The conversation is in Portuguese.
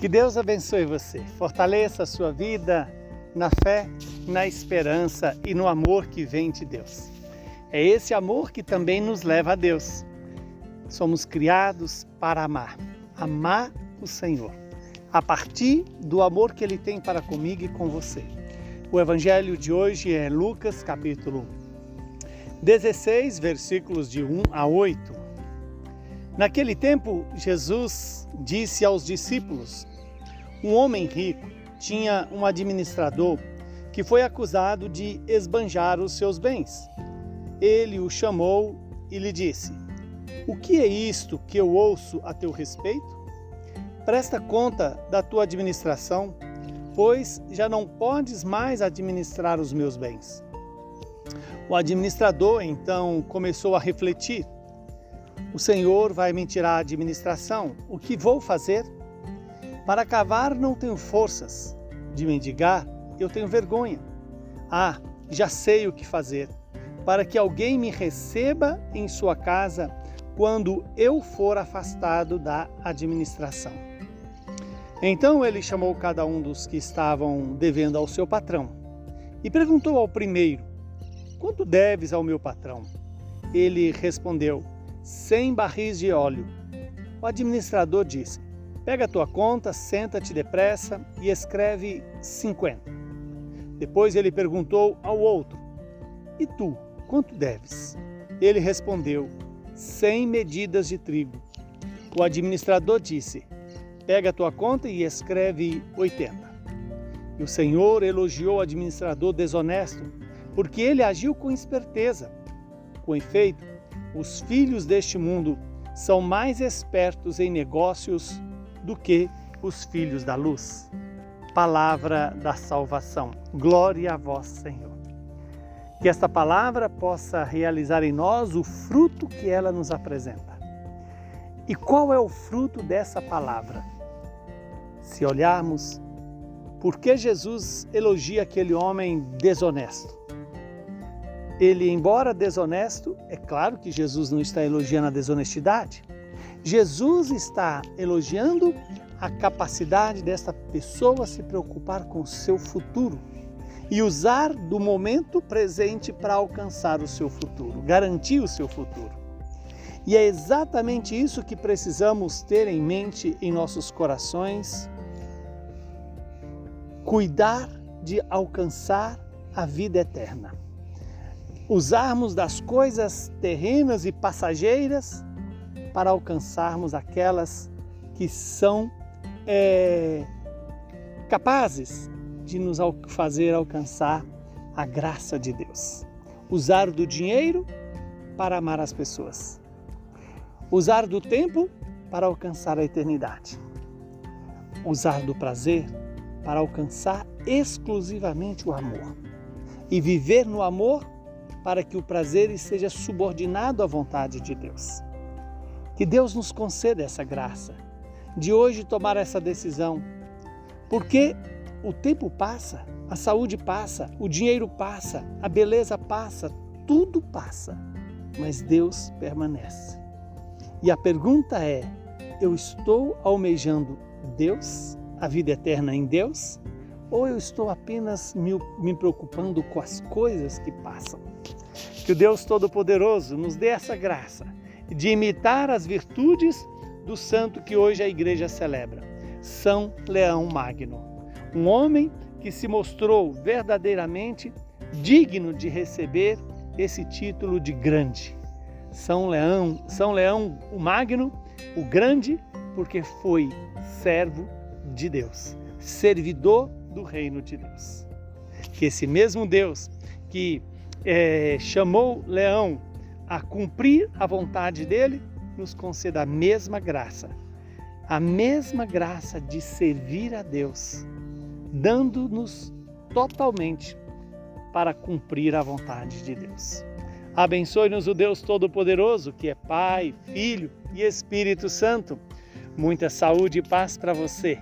Que Deus abençoe você, fortaleça a sua vida na fé, na esperança e no amor que vem de Deus. É esse amor que também nos leva a Deus. Somos criados para amar, amar o Senhor, a partir do amor que Ele tem para comigo e com você. O evangelho de hoje é Lucas, capítulo 16, versículos de 1 a 8. Naquele tempo, Jesus disse aos discípulos: Um homem rico tinha um administrador que foi acusado de esbanjar os seus bens. Ele o chamou e lhe disse: O que é isto que eu ouço a teu respeito? Presta conta da tua administração pois já não podes mais administrar os meus bens. O administrador então começou a refletir: O Senhor vai me tirar a administração, o que vou fazer? Para cavar não tenho forças, de mendigar eu tenho vergonha. Ah, já sei o que fazer, para que alguém me receba em sua casa quando eu for afastado da administração. Então ele chamou cada um dos que estavam devendo ao seu patrão e perguntou ao primeiro: Quanto deves ao meu patrão? Ele respondeu: Cem barris de óleo. O administrador disse: Pega a tua conta, senta-te depressa e escreve cinquenta. Depois ele perguntou ao outro: E tu, quanto deves? Ele respondeu: Cem medidas de trigo. O administrador disse: Pega a tua conta e escreve 80. E o Senhor elogiou o administrador desonesto, porque ele agiu com esperteza. Com efeito, os filhos deste mundo são mais espertos em negócios do que os filhos da luz. Palavra da salvação. Glória a vós, Senhor. Que esta palavra possa realizar em nós o fruto que ela nos apresenta. E qual é o fruto dessa palavra? Se olharmos, por que Jesus elogia aquele homem desonesto? Ele, embora desonesto, é claro que Jesus não está elogiando a desonestidade. Jesus está elogiando a capacidade desta pessoa se preocupar com o seu futuro e usar do momento presente para alcançar o seu futuro, garantir o seu futuro. E é exatamente isso que precisamos ter em mente em nossos corações cuidar de alcançar a vida eterna. Usarmos das coisas terrenas e passageiras para alcançarmos aquelas que são é, capazes de nos fazer alcançar a graça de Deus. Usar do dinheiro para amar as pessoas. Usar do tempo para alcançar a eternidade. Usar do prazer para alcançar exclusivamente o amor e viver no amor para que o prazer seja subordinado à vontade de Deus. Que Deus nos conceda essa graça de hoje tomar essa decisão, porque o tempo passa, a saúde passa, o dinheiro passa, a beleza passa, tudo passa, mas Deus permanece. E a pergunta é: eu estou almejando Deus? a vida eterna em Deus? Ou eu estou apenas me, me preocupando com as coisas que passam? Que o Deus Todo-Poderoso nos dê essa graça de imitar as virtudes do santo que hoje a igreja celebra, São Leão Magno, um homem que se mostrou verdadeiramente digno de receber esse título de grande. São Leão, São Leão o Magno, o grande, porque foi servo de Deus, servidor do reino de Deus. Que esse mesmo Deus que é, chamou Leão a cumprir a vontade dele, nos conceda a mesma graça, a mesma graça de servir a Deus, dando-nos totalmente para cumprir a vontade de Deus. Abençoe-nos o Deus Todo-Poderoso, que é Pai, Filho e Espírito Santo. Muita saúde e paz para você